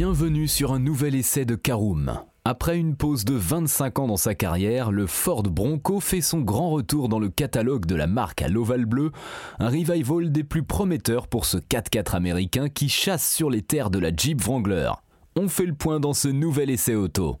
Bienvenue sur un nouvel essai de Caroom. Après une pause de 25 ans dans sa carrière, le Ford Bronco fait son grand retour dans le catalogue de la marque à l'ovale bleu, un revival des plus prometteurs pour ce 4x4 américain qui chasse sur les terres de la Jeep Wrangler. On fait le point dans ce nouvel essai auto.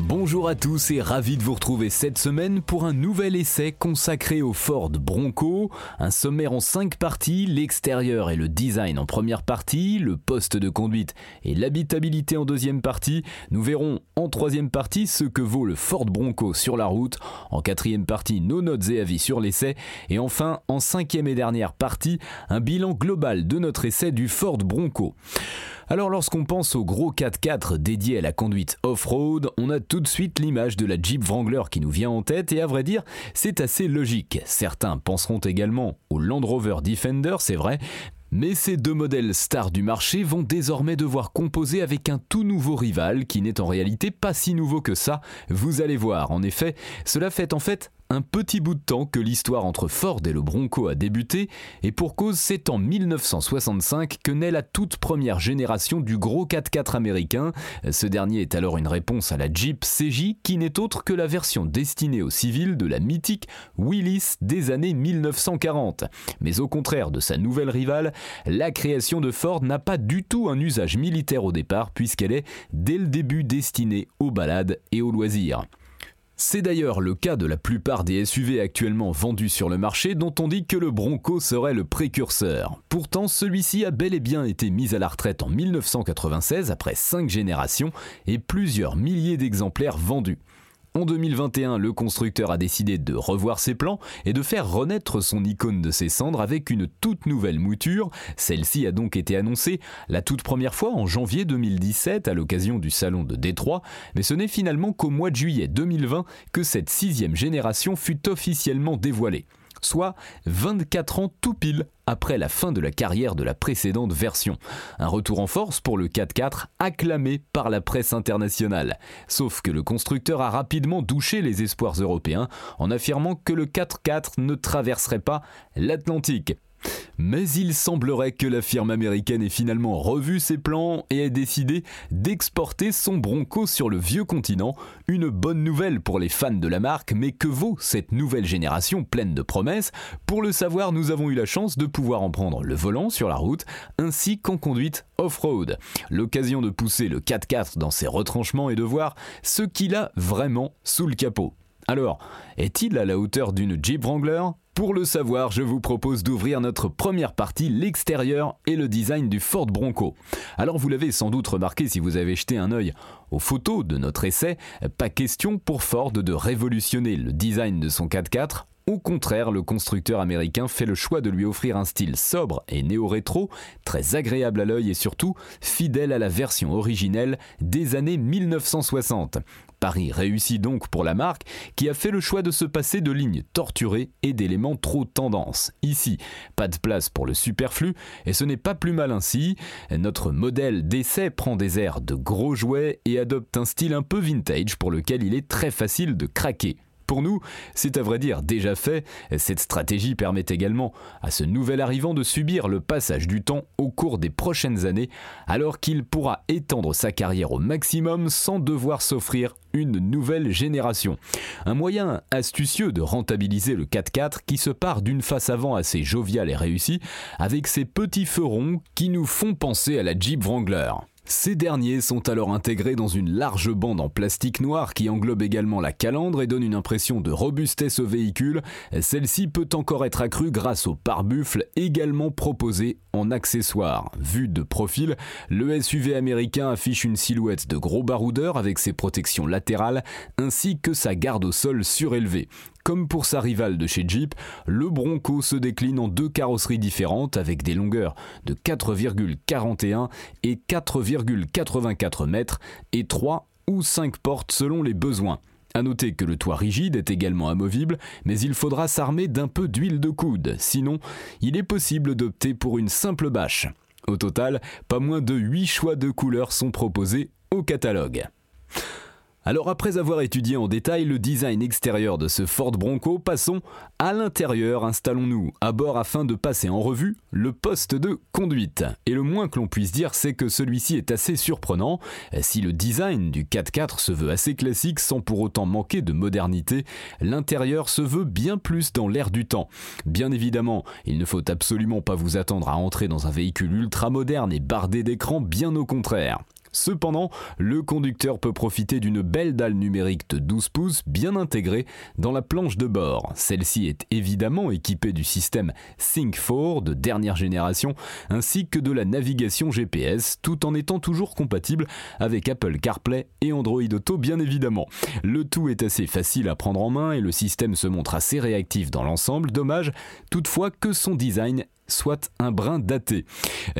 Bonjour à tous et ravi de vous retrouver cette semaine pour un nouvel essai consacré au Ford Bronco, un sommaire en 5 parties, l'extérieur et le design en première partie, le poste de conduite et l'habitabilité en deuxième partie. Nous verrons en troisième partie ce que vaut le Ford Bronco sur la route, en quatrième partie nos notes et avis sur l'essai et enfin en cinquième et dernière partie un bilan global de notre essai du Ford Bronco. Alors lorsqu'on pense au gros 4x4 dédié à la conduite off-road, on a tout de suite l'image de la Jeep Wrangler qui nous vient en tête et à vrai dire, c'est assez logique. Certains penseront également au Land Rover Defender, c'est vrai, mais ces deux modèles stars du marché vont désormais devoir composer avec un tout nouveau rival qui n'est en réalité pas si nouveau que ça, vous allez voir. En effet, cela fait en fait un petit bout de temps que l'histoire entre Ford et le Bronco a débuté, et pour cause c'est en 1965 que naît la toute première génération du gros 4x4 américain. Ce dernier est alors une réponse à la Jeep CJ qui n'est autre que la version destinée aux civils de la mythique Willys des années 1940. Mais au contraire de sa nouvelle rivale, la création de Ford n'a pas du tout un usage militaire au départ puisqu'elle est dès le début destinée aux balades et aux loisirs. C'est d'ailleurs le cas de la plupart des SUV actuellement vendus sur le marché dont on dit que le Bronco serait le précurseur. Pourtant, celui-ci a bel et bien été mis à la retraite en 1996 après 5 générations et plusieurs milliers d'exemplaires vendus. En 2021, le constructeur a décidé de revoir ses plans et de faire renaître son icône de ses cendres avec une toute nouvelle mouture. Celle-ci a donc été annoncée la toute première fois en janvier 2017 à l'occasion du salon de Détroit, mais ce n'est finalement qu'au mois de juillet 2020 que cette sixième génération fut officiellement dévoilée soit 24 ans tout pile après la fin de la carrière de la précédente version. Un retour en force pour le 4x4 acclamé par la presse internationale. Sauf que le constructeur a rapidement douché les espoirs européens en affirmant que le 4x4 ne traverserait pas l'Atlantique. Mais il semblerait que la firme américaine ait finalement revu ses plans et ait décidé d'exporter son Bronco sur le vieux continent. Une bonne nouvelle pour les fans de la marque, mais que vaut cette nouvelle génération pleine de promesses? Pour le savoir, nous avons eu la chance de pouvoir en prendre le volant sur la route, ainsi qu'en conduite off-road. L'occasion de pousser le 4x4 dans ses retranchements et de voir ce qu'il a vraiment sous le capot. Alors, est-il à la hauteur d'une Jeep Wrangler? Pour le savoir, je vous propose d'ouvrir notre première partie, l'extérieur et le design du Ford Bronco. Alors vous l'avez sans doute remarqué si vous avez jeté un œil aux photos de notre essai, pas question pour Ford de révolutionner le design de son 4x4 au contraire, le constructeur américain fait le choix de lui offrir un style sobre et néo-rétro, très agréable à l'œil et surtout fidèle à la version originelle des années 1960. Paris réussit donc pour la marque qui a fait le choix de se passer de lignes torturées et d'éléments trop tendance. Ici, pas de place pour le superflu et ce n'est pas plus mal ainsi. Notre modèle d'essai prend des airs de gros jouets et adopte un style un peu vintage pour lequel il est très facile de craquer. Pour nous, c'est à vrai dire déjà fait. Cette stratégie permet également à ce nouvel arrivant de subir le passage du temps au cours des prochaines années, alors qu'il pourra étendre sa carrière au maximum sans devoir s'offrir une nouvelle génération. Un moyen astucieux de rentabiliser le 4x4 qui se part d'une face avant assez joviale et réussie, avec ses petits feux qui nous font penser à la Jeep Wrangler. Ces derniers sont alors intégrés dans une large bande en plastique noir qui englobe également la calandre et donne une impression de robustesse au véhicule. Celle-ci peut encore être accrue grâce au pare-buffle également proposé en accessoire. Vu de profil, le SUV américain affiche une silhouette de gros baroudeur avec ses protections latérales ainsi que sa garde au sol surélevée. Comme pour sa rivale de chez Jeep, le Bronco se décline en deux carrosseries différentes avec des longueurs de 4,41 et 4,84 mètres et 3 ou 5 portes selon les besoins. A noter que le toit rigide est également amovible, mais il faudra s'armer d'un peu d'huile de coude, sinon il est possible d'opter pour une simple bâche. Au total, pas moins de 8 choix de couleurs sont proposés au catalogue. Alors après avoir étudié en détail le design extérieur de ce Ford Bronco, passons à l'intérieur, installons-nous à bord afin de passer en revue le poste de conduite. Et le moins que l'on puisse dire, c'est que celui-ci est assez surprenant. Si le design du 4x4 se veut assez classique sans pour autant manquer de modernité, l'intérieur se veut bien plus dans l'air du temps. Bien évidemment, il ne faut absolument pas vous attendre à entrer dans un véhicule ultra moderne et bardé d'écran, bien au contraire. Cependant, le conducteur peut profiter d'une belle dalle numérique de 12 pouces bien intégrée dans la planche de bord. Celle-ci est évidemment équipée du système Sync4 de dernière génération ainsi que de la navigation GPS tout en étant toujours compatible avec Apple CarPlay et Android Auto bien évidemment. Le tout est assez facile à prendre en main et le système se montre assez réactif dans l'ensemble, dommage toutefois que son design soit un brin daté.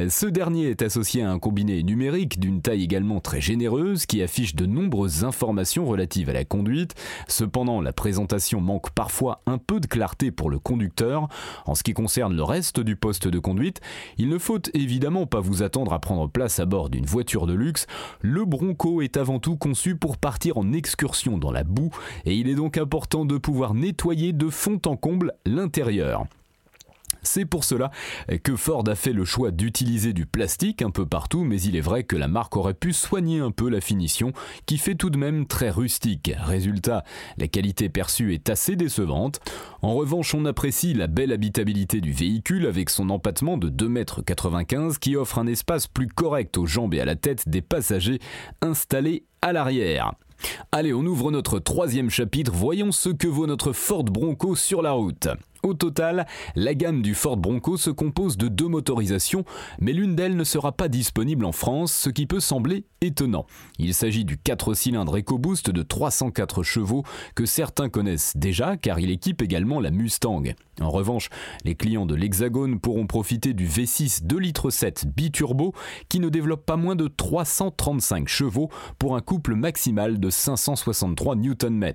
Ce dernier est associé à un combiné numérique d'une taille également très généreuse qui affiche de nombreuses informations relatives à la conduite. Cependant, la présentation manque parfois un peu de clarté pour le conducteur. En ce qui concerne le reste du poste de conduite, il ne faut évidemment pas vous attendre à prendre place à bord d'une voiture de luxe. Le Bronco est avant tout conçu pour partir en excursion dans la boue et il est donc important de pouvoir nettoyer de fond en comble l'intérieur. C'est pour cela que Ford a fait le choix d'utiliser du plastique un peu partout, mais il est vrai que la marque aurait pu soigner un peu la finition, qui fait tout de même très rustique. Résultat, la qualité perçue est assez décevante. En revanche, on apprécie la belle habitabilité du véhicule avec son empattement de 2,95 m qui offre un espace plus correct aux jambes et à la tête des passagers installés à l'arrière. Allez, on ouvre notre troisième chapitre, voyons ce que vaut notre Ford Bronco sur la route. Au total, la gamme du Ford Bronco se compose de deux motorisations, mais l'une d'elles ne sera pas disponible en France, ce qui peut sembler étonnant. Il s'agit du 4 cylindres EcoBoost de 304 chevaux que certains connaissent déjà car il équipe également la Mustang. En revanche, les clients de l'Hexagone pourront profiter du V6 2 litres 7 biturbo qui ne développe pas moins de 335 chevaux pour un couple maximal de 563 Nm.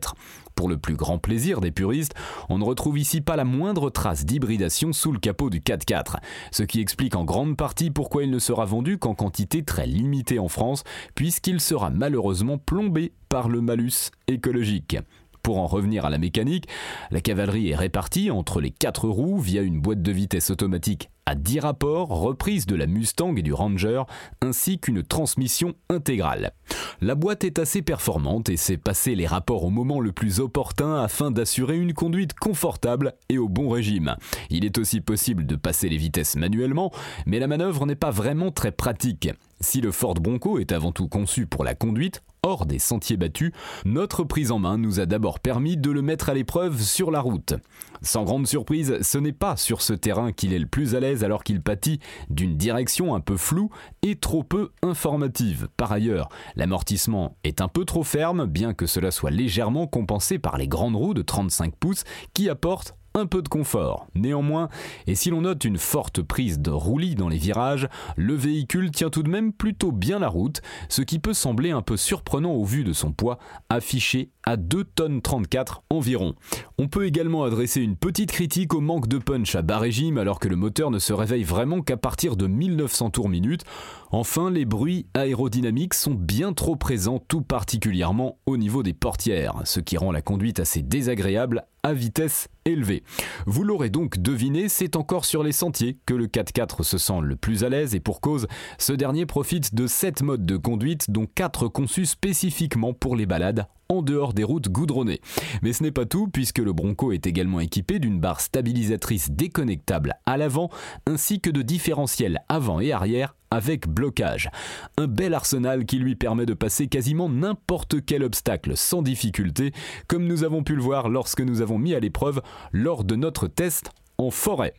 Pour le plus grand plaisir des puristes, on ne retrouve ici pas la moindre trace d'hybridation sous le capot du 4x4, ce qui explique en grande partie pourquoi il ne sera vendu qu'en quantité très limitée en France, puisqu'il sera malheureusement plombé par le malus écologique. Pour en revenir à la mécanique, la cavalerie est répartie entre les quatre roues via une boîte de vitesse automatique à 10 rapports, reprise de la Mustang et du Ranger, ainsi qu'une transmission intégrale. La boîte est assez performante et sait passer les rapports au moment le plus opportun afin d'assurer une conduite confortable et au bon régime. Il est aussi possible de passer les vitesses manuellement, mais la manœuvre n'est pas vraiment très pratique. Si le Ford Bronco est avant tout conçu pour la conduite, hors des sentiers battus, notre prise en main nous a d'abord permis de le mettre à l'épreuve sur la route. Sans grande surprise, ce n'est pas sur ce terrain qu'il est le plus à l'aise alors qu'il pâtit d'une direction un peu floue et trop peu informative. Par ailleurs, l'amortissement est un peu trop ferme, bien que cela soit légèrement compensé par les grandes roues de 35 pouces qui apportent un peu de confort. Néanmoins, et si l'on note une forte prise de roulis dans les virages, le véhicule tient tout de même plutôt bien la route, ce qui peut sembler un peu surprenant au vu de son poids, affiché à 2 tonnes 34 environ. On peut également adresser une petite critique au manque de punch à bas régime alors que le moteur ne se réveille vraiment qu'à partir de 1900 tours minute. Enfin, les bruits aérodynamiques sont bien trop présents tout particulièrement au niveau des portières, ce qui rend la conduite assez désagréable à vitesse élevée. Vous l'aurez donc deviné, c'est encore sur les sentiers que le 4x4 se sent le plus à l'aise et pour cause, ce dernier profite de 7 modes de conduite dont 4 conçus spécifiquement pour les balades en dehors des routes goudronnées. Mais ce n'est pas tout puisque le Bronco est également équipé d'une barre stabilisatrice déconnectable à l'avant ainsi que de différentiels avant et arrière avec blocage. Un bel arsenal qui lui permet de passer quasiment n'importe quel obstacle sans difficulté, comme nous avons pu le voir lorsque nous avons mis à l'épreuve lors de notre test en forêt.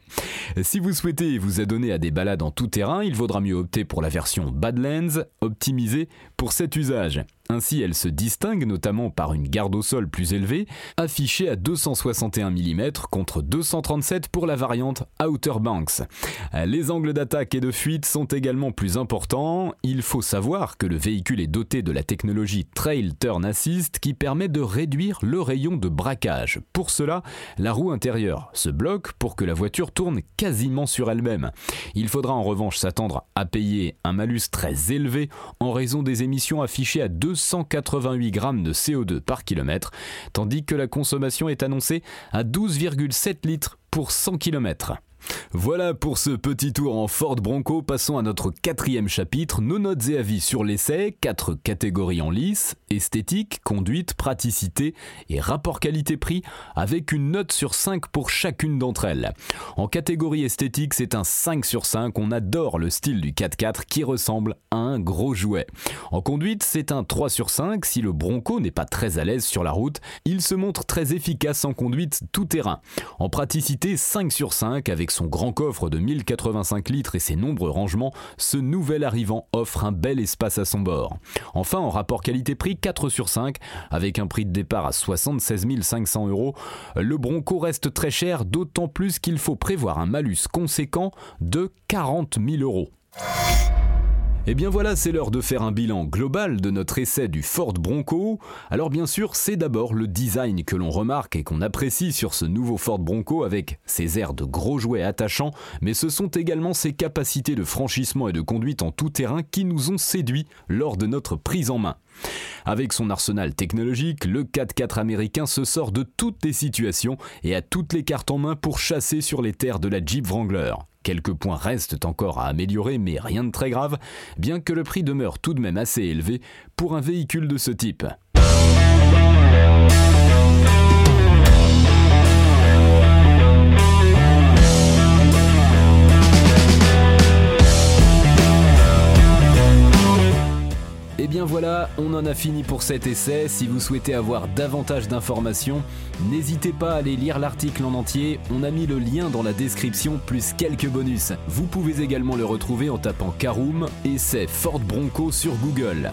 Si vous souhaitez vous adonner à des balades en tout terrain, il vaudra mieux opter pour la version Badlands optimisée pour cet usage. Ainsi, elle se distingue notamment par une garde au sol plus élevée, affichée à 261 mm contre 237 pour la variante Outer Banks. Les angles d'attaque et de fuite sont également plus importants. Il faut savoir que le véhicule est doté de la technologie Trail Turn Assist qui permet de réduire le rayon de braquage. Pour cela, la roue intérieure se bloque pour que la voiture tourne quasiment sur elle-même. Il faudra en revanche s'attendre à payer un malus très élevé en raison des émissions affichées à 288 grammes de CO2 par kilomètre, tandis que la consommation est annoncée à 12,7 litres pour 100 km. Voilà pour ce petit tour en Ford Bronco, passons à notre quatrième chapitre, nos notes et avis sur l'essai, quatre catégories en lice, esthétique, conduite, praticité et rapport qualité-prix, avec une note sur 5 pour chacune d'entre elles. En catégorie esthétique, c'est un 5 sur 5, on adore le style du 4x4 qui ressemble à un gros jouet. En conduite, c'est un 3 sur 5, si le Bronco n'est pas très à l'aise sur la route, il se montre très efficace en conduite tout terrain. En praticité, 5 sur 5, avec son grand coffre de 1085 litres et ses nombreux rangements, ce nouvel arrivant offre un bel espace à son bord. Enfin, en rapport qualité-prix, 4 sur 5, avec un prix de départ à 76 500 euros, le Bronco reste très cher, d'autant plus qu'il faut prévoir un malus conséquent de 40 000 euros. Et eh bien voilà, c'est l'heure de faire un bilan global de notre essai du Ford Bronco. Alors bien sûr, c'est d'abord le design que l'on remarque et qu'on apprécie sur ce nouveau Ford Bronco avec ses airs de gros jouets attachants, mais ce sont également ses capacités de franchissement et de conduite en tout terrain qui nous ont séduits lors de notre prise en main. Avec son arsenal technologique, le 4x4 américain se sort de toutes les situations et a toutes les cartes en main pour chasser sur les terres de la Jeep Wrangler. Quelques points restent encore à améliorer, mais rien de très grave, bien que le prix demeure tout de même assez élevé pour un véhicule de ce type. On en a fini pour cet essai. Si vous souhaitez avoir davantage d'informations, n'hésitez pas à aller lire l'article en entier. On a mis le lien dans la description plus quelques bonus. Vous pouvez également le retrouver en tapant Caroom c'est Ford Bronco sur Google.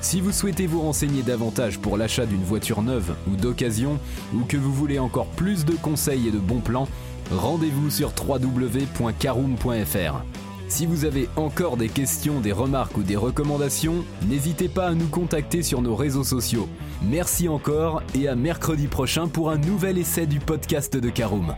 Si vous souhaitez vous renseigner davantage pour l'achat d'une voiture neuve ou d'occasion, ou que vous voulez encore plus de conseils et de bons plans, rendez-vous sur www.caroom.fr. Si vous avez encore des questions, des remarques ou des recommandations, n'hésitez pas à nous contacter sur nos réseaux sociaux. Merci encore et à mercredi prochain pour un nouvel essai du podcast de Caroom.